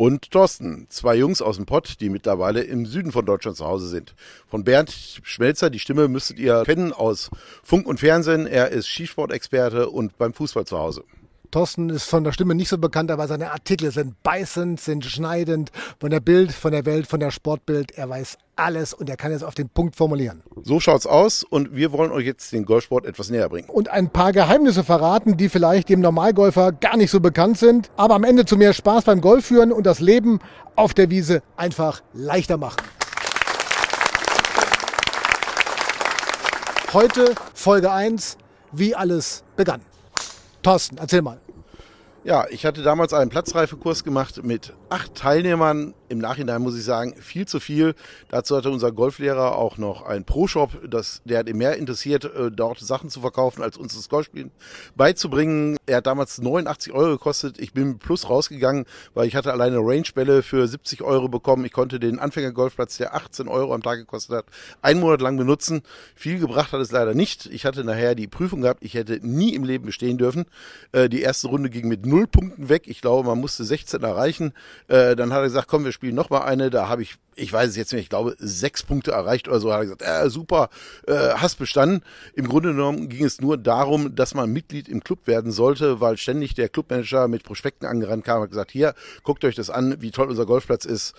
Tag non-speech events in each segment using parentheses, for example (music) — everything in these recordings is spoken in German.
und Thorsten, zwei Jungs aus dem Pott, die mittlerweile im Süden von Deutschland zu Hause sind. Von Bernd Schmelzer, die Stimme müsstet ihr kennen aus Funk und Fernsehen. Er ist Skisportexperte und beim Fußball zu Hause. Thorsten ist von der Stimme nicht so bekannt, aber seine Artikel sind beißend, sind schneidend. Von der Bild, von der Welt, von der Sportbild. Er weiß alles und er kann es auf den Punkt formulieren. So schaut's aus und wir wollen euch jetzt den Golfsport etwas näher bringen. Und ein paar Geheimnisse verraten, die vielleicht dem Normalgolfer gar nicht so bekannt sind, aber am Ende zu mehr Spaß beim Golf führen und das Leben auf der Wiese einfach leichter machen. Heute Folge 1, wie alles begann. Thorsten, erzähl mal. Ja, ich hatte damals einen Platzreifekurs gemacht mit acht Teilnehmern. Im Nachhinein muss ich sagen, viel zu viel. Dazu hatte unser Golflehrer auch noch einen Pro-Shop, der hat ihn mehr interessiert, äh, dort Sachen zu verkaufen, als uns das Golfspielen beizubringen. Er hat damals 89 Euro gekostet. Ich bin plus rausgegangen, weil ich hatte alleine Range-Bälle für 70 Euro bekommen. Ich konnte den Anfängergolfplatz, der 18 Euro am Tag gekostet hat, einen Monat lang benutzen. Viel gebracht hat es leider nicht. Ich hatte nachher die Prüfung gehabt. Ich hätte nie im Leben bestehen dürfen. Äh, die erste Runde ging mit null Punkten weg. Ich glaube, man musste 16 erreichen. Äh, dann hat er gesagt, komm, wir spielen noch mal eine. Da habe ich, ich weiß es jetzt nicht, ich glaube, sechs Punkte erreicht oder so. Hat er gesagt, äh, super, äh, hast bestanden. Im Grunde genommen ging es nur darum, dass man Mitglied im Club werden sollte, weil ständig der Clubmanager mit Prospekten angerannt kam und gesagt, hier, guckt euch das an, wie toll unser Golfplatz ist.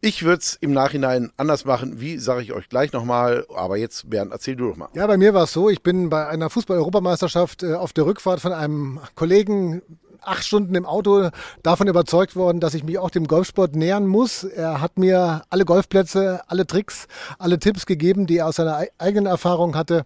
Ich würde es im Nachhinein anders machen. Wie sage ich euch gleich nochmal. Aber jetzt, Bernd, erzähl du doch mal. Ja, bei mir war es so, ich bin bei einer Fußball-Europameisterschaft äh, auf der Rückfahrt von einem Kollegen acht Stunden im Auto davon überzeugt worden, dass ich mich auch dem Golfsport nähern muss. Er hat mir alle Golfplätze, alle Tricks, alle Tipps gegeben, die er aus seiner eigenen Erfahrung hatte.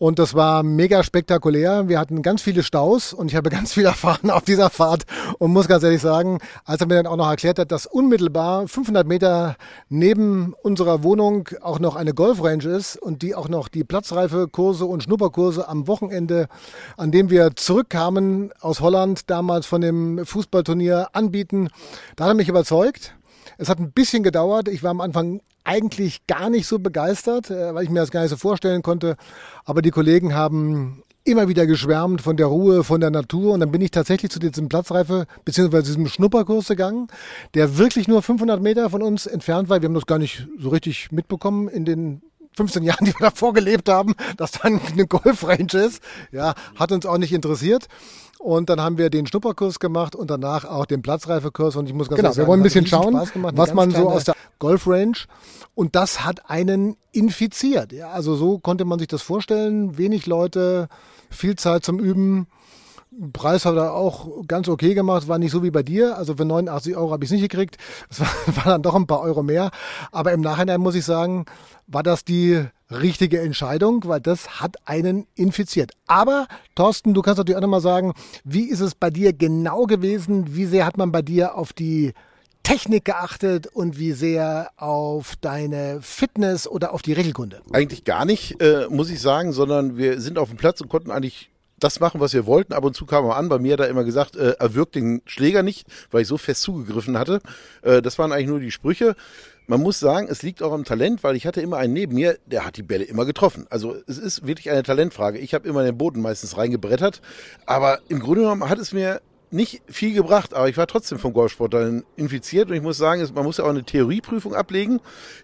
Und das war mega spektakulär. Wir hatten ganz viele Staus und ich habe (laughs) ganz viel erfahren auf dieser Fahrt und muss ganz ehrlich sagen, als er mir dann auch noch erklärt hat, dass unmittelbar 500 Meter neben unserer Wohnung auch noch eine Golfrange ist und die auch noch die Platzreife-Kurse und Schnupperkurse am Wochenende, an dem wir zurückkamen aus Holland, damals von dem Fußballturnier anbieten, da hat er mich überzeugt. Es hat ein bisschen gedauert. Ich war am Anfang eigentlich gar nicht so begeistert, äh, weil ich mir das gar nicht so vorstellen konnte. Aber die Kollegen haben immer wieder geschwärmt von der Ruhe, von der Natur. Und dann bin ich tatsächlich zu diesem Platzreife bzw. diesem Schnupperkurs gegangen, der wirklich nur 500 Meter von uns entfernt war. Wir haben das gar nicht so richtig mitbekommen in den 15 (laughs) Jahren, die wir davor gelebt haben, dass da eine Golfrange ist. Ja, hat uns auch nicht interessiert. Und dann haben wir den Schnupperkurs gemacht und danach auch den Platzreifekurs. Und ich muss ganz genau, sagen, wir wollen ein bisschen schauen, gemacht, was man so aus der Golfrange und das hat einen infiziert. Ja, also so konnte man sich das vorstellen. Wenig Leute, viel Zeit zum Üben. Preis hat er auch ganz okay gemacht, war nicht so wie bei dir. Also für 89 Euro habe ich es nicht gekriegt. Es war, (laughs) war dann doch ein paar Euro mehr. Aber im Nachhinein muss ich sagen, war das die richtige Entscheidung, weil das hat einen infiziert. Aber Thorsten, du kannst natürlich auch nochmal sagen, wie ist es bei dir genau gewesen? Wie sehr hat man bei dir auf die Technik geachtet und wie sehr auf deine Fitness oder auf die Regelkunde? Eigentlich gar nicht, äh, muss ich sagen, sondern wir sind auf dem Platz und konnten eigentlich das machen, was wir wollten. Ab und zu kam er an. Bei mir hat er immer gesagt, äh, er wirkt den Schläger nicht, weil ich so fest zugegriffen hatte. Äh, das waren eigentlich nur die Sprüche. Man muss sagen, es liegt auch am Talent, weil ich hatte immer einen neben mir, der hat die Bälle immer getroffen. Also es ist wirklich eine Talentfrage. Ich habe immer den Boden meistens reingebrettert, aber im Grunde genommen hat es mir nicht viel gebracht, aber ich war trotzdem vom Golfsport dann infiziert und ich muss sagen, man muss ja auch eine Theorieprüfung ablegen.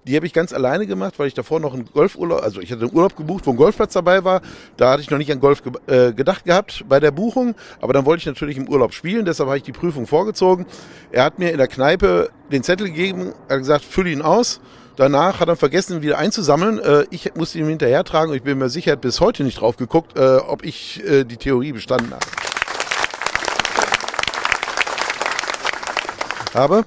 Die habe ich ganz alleine gemacht, weil ich davor noch einen Golfurlaub, also ich hatte einen Urlaub gebucht, wo ein Golfplatz dabei war. Da hatte ich noch nicht an Golf ge äh, gedacht gehabt bei der Buchung, aber dann wollte ich natürlich im Urlaub spielen, deshalb habe ich die Prüfung vorgezogen. Er hat mir in der Kneipe den Zettel gegeben, hat gesagt, fülle ihn aus. Danach hat er vergessen, ihn wieder einzusammeln. Äh, ich musste ihn hinterher tragen und ich bin mir sicher, bis heute nicht drauf geguckt, äh, ob ich äh, die Theorie bestanden habe. Habe.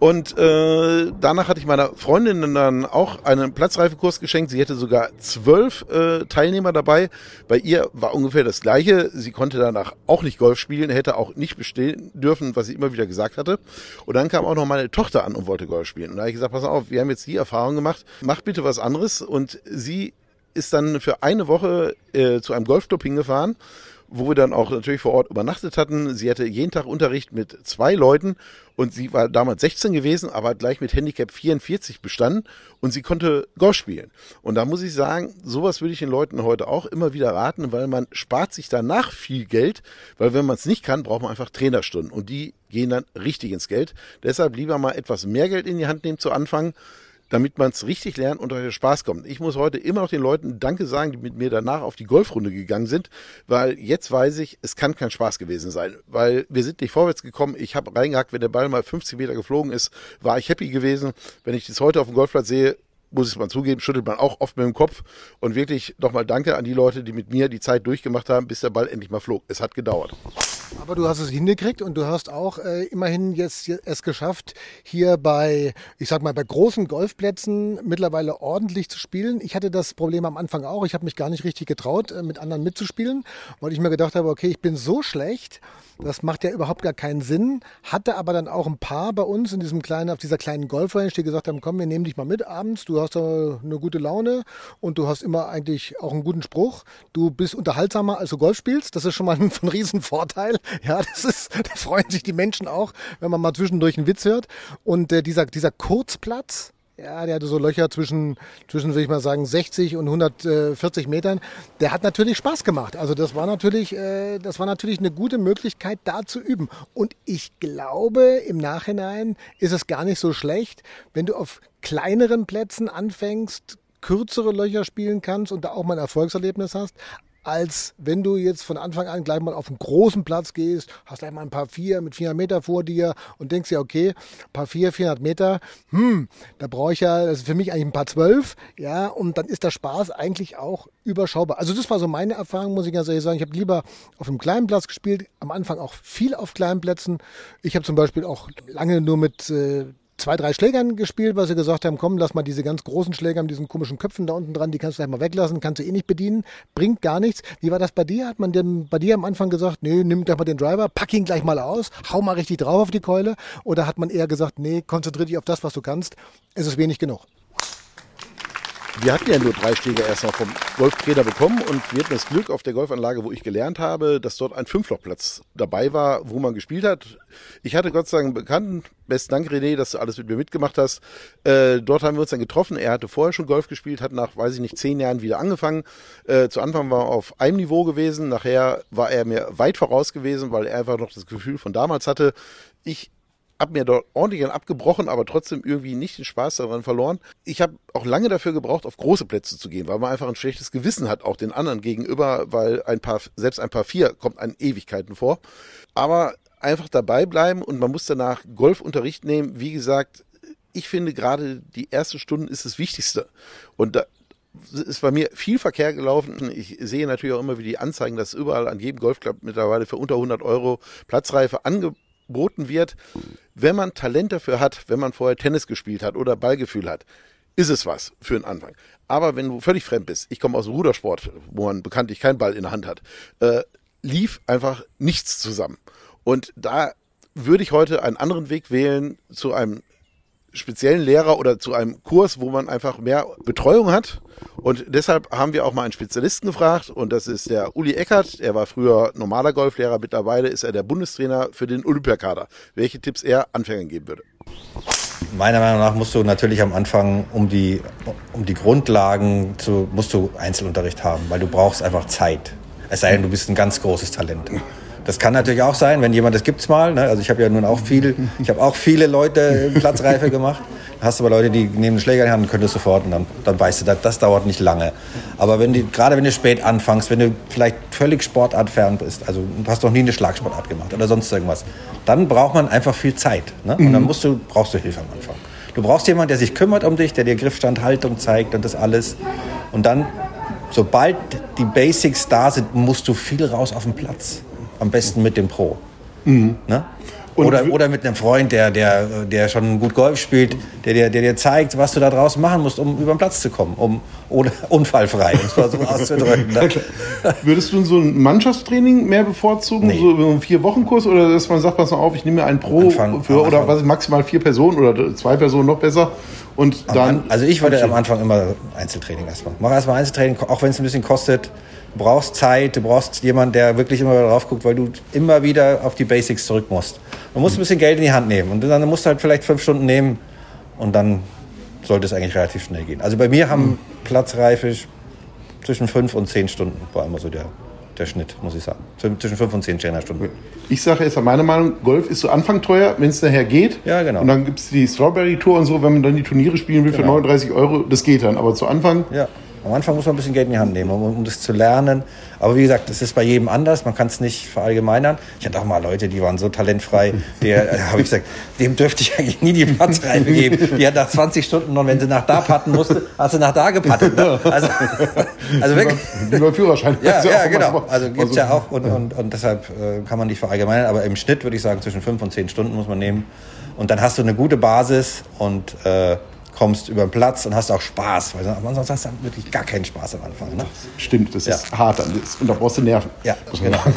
Und äh, danach hatte ich meiner Freundin dann auch einen Platzreifekurs geschenkt. Sie hätte sogar zwölf äh, Teilnehmer dabei. Bei ihr war ungefähr das Gleiche. Sie konnte danach auch nicht Golf spielen, hätte auch nicht bestehen dürfen, was sie immer wieder gesagt hatte. Und dann kam auch noch meine Tochter an und wollte Golf spielen. Und da habe ich gesagt, pass auf, wir haben jetzt die Erfahrung gemacht, mach bitte was anderes. Und sie ist dann für eine Woche äh, zu einem Golfclub hingefahren wo wir dann auch natürlich vor Ort übernachtet hatten. Sie hatte jeden Tag Unterricht mit zwei Leuten und sie war damals 16 gewesen, aber gleich mit Handicap 44 bestanden und sie konnte Golf spielen. Und da muss ich sagen, sowas würde ich den Leuten heute auch immer wieder raten, weil man spart sich danach viel Geld, weil wenn man es nicht kann, braucht man einfach Trainerstunden und die gehen dann richtig ins Geld. Deshalb lieber mal etwas mehr Geld in die Hand nehmen zu Anfang damit man es richtig lernt und euch Spaß kommt. Ich muss heute immer noch den Leuten Danke sagen, die mit mir danach auf die Golfrunde gegangen sind, weil jetzt weiß ich, es kann kein Spaß gewesen sein, weil wir sind nicht vorwärts gekommen. Ich habe reingehackt, wenn der Ball mal 50 Meter geflogen ist, war ich happy gewesen. Wenn ich das heute auf dem Golfplatz sehe, muss ich mal zugeben, schüttelt man auch oft mit dem Kopf. Und wirklich nochmal Danke an die Leute, die mit mir die Zeit durchgemacht haben, bis der Ball endlich mal flog. Es hat gedauert. Aber du hast es hingekriegt und du hast auch äh, immerhin jetzt es geschafft, hier bei, ich sag mal, bei großen Golfplätzen mittlerweile ordentlich zu spielen. Ich hatte das Problem am Anfang auch. Ich habe mich gar nicht richtig getraut, äh, mit anderen mitzuspielen, weil ich mir gedacht habe, okay, ich bin so schlecht, das macht ja überhaupt gar keinen Sinn. Hatte aber dann auch ein paar bei uns in diesem kleinen, auf dieser kleinen Golfrange, die gesagt haben, komm, wir nehmen dich mal mit abends. Du hast eine gute Laune und du hast immer eigentlich auch einen guten Spruch. Du bist unterhaltsamer, als du Golf spielst. Das ist schon mal ein, (laughs) ein Riesenvorteil. (laughs) Ja, das ist, (laughs) da freuen sich die Menschen auch, wenn man mal zwischendurch einen Witz hört. Und äh, dieser, dieser Kurzplatz, ja, der hatte so Löcher zwischen, zwischen, würde ich mal sagen, 60 und 140 Metern. Der hat natürlich Spaß gemacht. Also das war natürlich, äh, das war natürlich eine gute Möglichkeit, da zu üben. Und ich glaube, im Nachhinein ist es gar nicht so schlecht, wenn du auf kleineren Plätzen anfängst, kürzere Löcher spielen kannst und da auch mal ein Erfolgserlebnis hast, als wenn du jetzt von Anfang an gleich mal auf einen großen Platz gehst, hast gleich mal ein paar vier mit 400 Meter vor dir und denkst ja, okay, paar vier, 400 Meter, hm, da brauche ich ja, das ist für mich eigentlich ein paar zwölf, ja, und dann ist der Spaß eigentlich auch überschaubar. Also das war so meine Erfahrung, muss ich ganz ehrlich sagen. Ich habe lieber auf einem kleinen Platz gespielt, am Anfang auch viel auf kleinen Plätzen. Ich habe zum Beispiel auch lange nur mit äh, zwei, drei Schlägern gespielt, weil sie gesagt haben, komm, lass mal diese ganz großen Schläger mit diesen komischen Köpfen da unten dran, die kannst du gleich mal weglassen, kannst du eh nicht bedienen, bringt gar nichts. Wie war das bei dir? Hat man denn bei dir am Anfang gesagt, nee, nimm gleich mal den Driver, pack ihn gleich mal aus, hau mal richtig drauf auf die Keule? Oder hat man eher gesagt, nee, konzentrier dich auf das, was du kannst, es ist wenig genug? Wir hatten ja nur drei Schläger erst noch vom Golftrainer bekommen und wir hatten das Glück auf der Golfanlage, wo ich gelernt habe, dass dort ein Fünflochplatz dabei war, wo man gespielt hat. Ich hatte Gott sei Dank einen Bekannten, besten Dank René, dass du alles mit mir mitgemacht hast. Äh, dort haben wir uns dann getroffen. Er hatte vorher schon Golf gespielt, hat nach, weiß ich nicht, zehn Jahren wieder angefangen. Äh, zu Anfang war er auf einem Niveau gewesen, nachher war er mir weit voraus gewesen, weil er einfach noch das Gefühl von damals hatte. Ich habe mir dort ordentlich abgebrochen, aber trotzdem irgendwie nicht den Spaß daran verloren. Ich habe auch lange dafür gebraucht, auf große Plätze zu gehen, weil man einfach ein schlechtes Gewissen hat, auch den anderen gegenüber, weil ein paar, selbst ein paar vier kommt an Ewigkeiten vor. Aber einfach dabei bleiben und man muss danach Golfunterricht nehmen. Wie gesagt, ich finde gerade die ersten Stunden ist das Wichtigste. Und da, ist bei mir viel Verkehr gelaufen. Ich sehe natürlich auch immer, wie die Anzeigen, dass überall an jedem Golfclub mittlerweile für unter 100 Euro Platzreife angeboten geboten wird, wenn man Talent dafür hat, wenn man vorher Tennis gespielt hat oder Ballgefühl hat, ist es was für einen Anfang. Aber wenn du völlig fremd bist, ich komme aus dem Rudersport, wo man bekanntlich keinen Ball in der Hand hat, äh, lief einfach nichts zusammen. Und da würde ich heute einen anderen Weg wählen zu einem speziellen Lehrer oder zu einem Kurs, wo man einfach mehr Betreuung hat. Und deshalb haben wir auch mal einen Spezialisten gefragt und das ist der Uli Eckert. Er war früher normaler Golflehrer, mittlerweile ist er der Bundestrainer für den Olympiakader. Welche Tipps er Anfängern geben würde? Meiner Meinung nach musst du natürlich am Anfang um die, um die Grundlagen zu, musst du Einzelunterricht haben, weil du brauchst einfach Zeit. Es sei denn, du bist ein ganz großes Talent. Das kann natürlich auch sein, wenn jemand, das gibt's mal. Ne? Also ich habe ja nun auch viel, ich habe auch viele Leute (laughs) Platzreife gemacht. Hast du aber Leute, die nehmen einen Schläger in die Hand und können das sofort und dann, dann weißt du, das, das dauert nicht lange. Aber wenn die, gerade wenn du spät anfängst, wenn du vielleicht völlig sportartfern bist, also du hast noch nie eine Schlagsportart gemacht oder sonst irgendwas, dann braucht man einfach viel Zeit. Ne? Und dann mhm. musst du, brauchst du Hilfe am Anfang. Du brauchst jemanden, der sich kümmert um dich, der dir Griffstand, Haltung zeigt und das alles. Und dann, sobald die Basics da sind, musst du viel raus auf den Platz am besten mit dem Pro. Mhm. Ne? oder, oder mit einem Freund, der, der, der schon gut Golf spielt, der, der, der dir zeigt, was du da draußen machen musst, um über den Platz zu kommen, um oder (laughs) unfallfrei, um es mal so (laughs) auszudrücken. Ne? Würdest du so ein Mannschaftstraining mehr bevorzugen, nee. so einen Vier-Wochen-Kurs, oder dass man sagt, pass mal auf, ich nehme einen Pro Anfang, für, oder was maximal vier Personen oder zwei Personen noch besser? Und dann. also ich würde am Anfang immer Einzeltraining erstmal. Mach erstmal Einzeltraining, auch wenn es ein bisschen kostet. Du brauchst Zeit, du brauchst jemanden, der wirklich immer drauf guckt, weil du immer wieder auf die Basics zurück musst. Du musst ein bisschen Geld in die Hand nehmen und dann musst du halt vielleicht fünf Stunden nehmen und dann sollte es eigentlich relativ schnell gehen. Also bei mir haben mhm. Platzreife zwischen fünf und zehn Stunden war immer so der, der Schnitt, muss ich sagen. Zwischen fünf und zehn Trainerstunden. Ich sage jetzt meine Meinung, Golf ist zu Anfang teuer, wenn es nachher geht. Ja, genau. Und dann gibt es die Strawberry Tour und so, wenn man dann die Turniere spielen will genau. für 39 Euro, das geht dann. Aber zu Anfang ja. Am Anfang muss man ein bisschen Geld in die Hand nehmen, um, um das zu lernen. Aber wie gesagt, das ist bei jedem anders. Man kann es nicht verallgemeinern. Ich hatte auch mal Leute, die waren so talentfrei. Der äh, (laughs) habe ich gesagt, dem dürfte ich eigentlich nie die Platzreife (laughs) geben. Die hat nach 20 Stunden noch, wenn sie nach da patten musste, hat sie nach da gepattet. Ne? Also, also wirklich. Über Führerschein. Ja, ja, genau. Also gibt es ja auch. Und, und, und deshalb äh, kann man nicht verallgemeinern. Aber im Schnitt würde ich sagen, zwischen 5 und 10 Stunden muss man nehmen. Und dann hast du eine gute Basis und äh, kommst über den Platz und hast auch Spaß. Weil sonst hast du wirklich gar keinen Spaß am Anfang. Ne? Stimmt, das ja. ist hart. Und da brauchst du Nerven. Ja, genau. (laughs)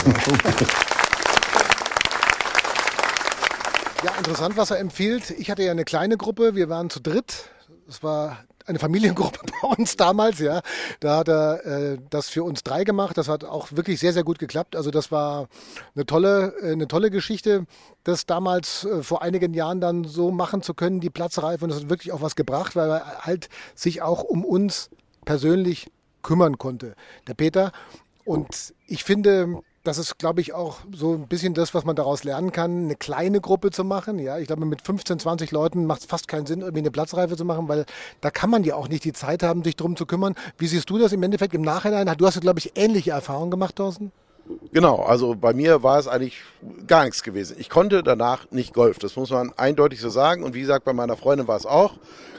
Ja, interessant, was er empfiehlt. Ich hatte ja eine kleine Gruppe, wir waren zu dritt. Es war eine Familiengruppe (laughs) bei uns damals, ja. Da hat er äh, das für uns drei gemacht. Das hat auch wirklich sehr, sehr gut geklappt. Also das war eine tolle, äh, eine tolle Geschichte, das damals äh, vor einigen Jahren dann so machen zu können, die Platzreife. Und das hat wirklich auch was gebracht, weil er halt sich auch um uns persönlich kümmern konnte, der Peter. Und ich finde, das ist, glaube ich, auch so ein bisschen das, was man daraus lernen kann, eine kleine Gruppe zu machen. Ja, ich glaube, mit 15, 20 Leuten macht es fast keinen Sinn, irgendwie eine Platzreife zu machen, weil da kann man ja auch nicht die Zeit haben, sich drum zu kümmern. Wie siehst du das im Endeffekt im Nachhinein? Du hast, glaube ich, ähnliche Erfahrungen gemacht, Thorsten? Genau, also bei mir war es eigentlich gar nichts gewesen. Ich konnte danach nicht Golf, das muss man eindeutig so sagen. Und wie gesagt, bei meiner Freundin war es auch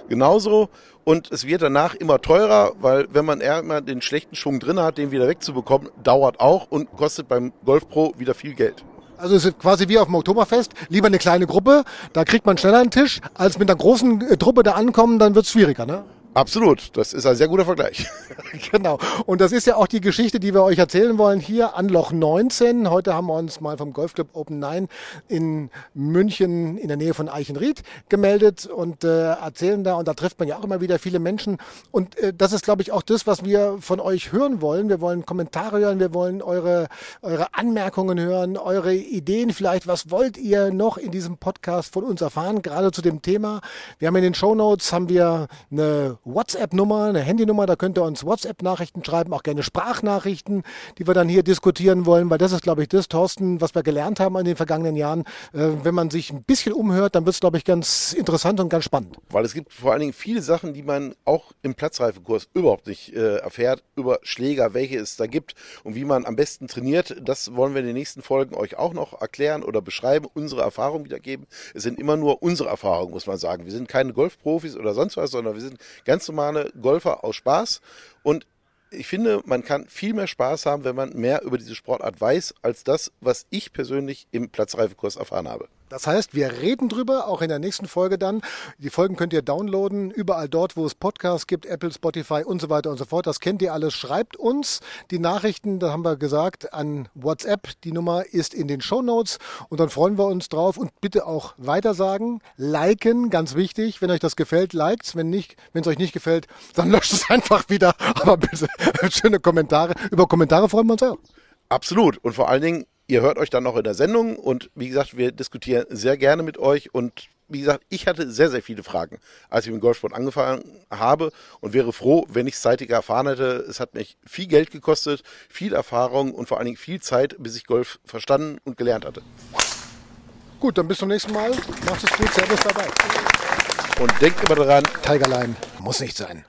genauso. Und es wird danach immer teurer, weil wenn man immer den schlechten Schwung drin hat, den wieder wegzubekommen, dauert auch und kostet beim Golf Pro wieder viel Geld. Also es ist quasi wie auf dem Oktoberfest, lieber eine kleine Gruppe, da kriegt man schneller einen Tisch, als mit einer großen äh, Truppe da ankommen, dann wird es schwieriger, ne? Absolut, das ist ein sehr guter Vergleich. (laughs) genau. Und das ist ja auch die Geschichte, die wir euch erzählen wollen hier an Loch 19. Heute haben wir uns mal vom Golfclub Open 9 in München in der Nähe von Eichenried gemeldet und äh, erzählen da. Und da trifft man ja auch immer wieder viele Menschen. Und äh, das ist, glaube ich, auch das, was wir von euch hören wollen. Wir wollen Kommentare hören, wir wollen eure, eure Anmerkungen hören, eure Ideen vielleicht. Was wollt ihr noch in diesem Podcast von uns erfahren, gerade zu dem Thema? Wir haben in den Show Notes haben wir eine WhatsApp-Nummer, eine Handynummer, da könnt ihr uns WhatsApp-Nachrichten schreiben, auch gerne Sprachnachrichten, die wir dann hier diskutieren wollen, weil das ist, glaube ich, das, Thorsten, was wir gelernt haben in den vergangenen Jahren. Äh, wenn man sich ein bisschen umhört, dann wird es, glaube ich, ganz interessant und ganz spannend. Weil es gibt vor allen Dingen viele Sachen, die man auch im Platzreifekurs überhaupt nicht äh, erfährt, über Schläger, welche es da gibt und wie man am besten trainiert. Das wollen wir in den nächsten Folgen euch auch noch erklären oder beschreiben, unsere Erfahrungen wiedergeben. Es sind immer nur unsere Erfahrungen, muss man sagen. Wir sind keine Golfprofis oder sonst was, sondern wir sind ganz ganz normale Golfer aus Spaß. Und ich finde, man kann viel mehr Spaß haben, wenn man mehr über diese Sportart weiß, als das, was ich persönlich im Platzreifekurs erfahren habe. Das heißt, wir reden drüber, auch in der nächsten Folge dann. Die Folgen könnt ihr downloaden, überall dort, wo es Podcasts gibt, Apple, Spotify und so weiter und so fort. Das kennt ihr alles. Schreibt uns die Nachrichten, da haben wir gesagt, an WhatsApp. Die Nummer ist in den Show Notes und dann freuen wir uns drauf und bitte auch weitersagen, liken, ganz wichtig. Wenn euch das gefällt, liked. Wenn nicht, wenn es euch nicht gefällt, dann (laughs) löscht es einfach wieder. Aber bitte (laughs) schöne Kommentare. Über Kommentare freuen wir uns auch. Absolut. Und vor allen Dingen Ihr hört euch dann noch in der Sendung und wie gesagt, wir diskutieren sehr gerne mit euch und wie gesagt, ich hatte sehr, sehr viele Fragen, als ich mit dem Golfsport angefangen habe und wäre froh, wenn ich es zeitiger erfahren hätte. Es hat mich viel Geld gekostet, viel Erfahrung und vor allen Dingen viel Zeit, bis ich Golf verstanden und gelernt hatte. Gut, dann bis zum nächsten Mal. Macht es gut. Servus dabei. Und denkt immer daran, Tigerline muss nicht sein.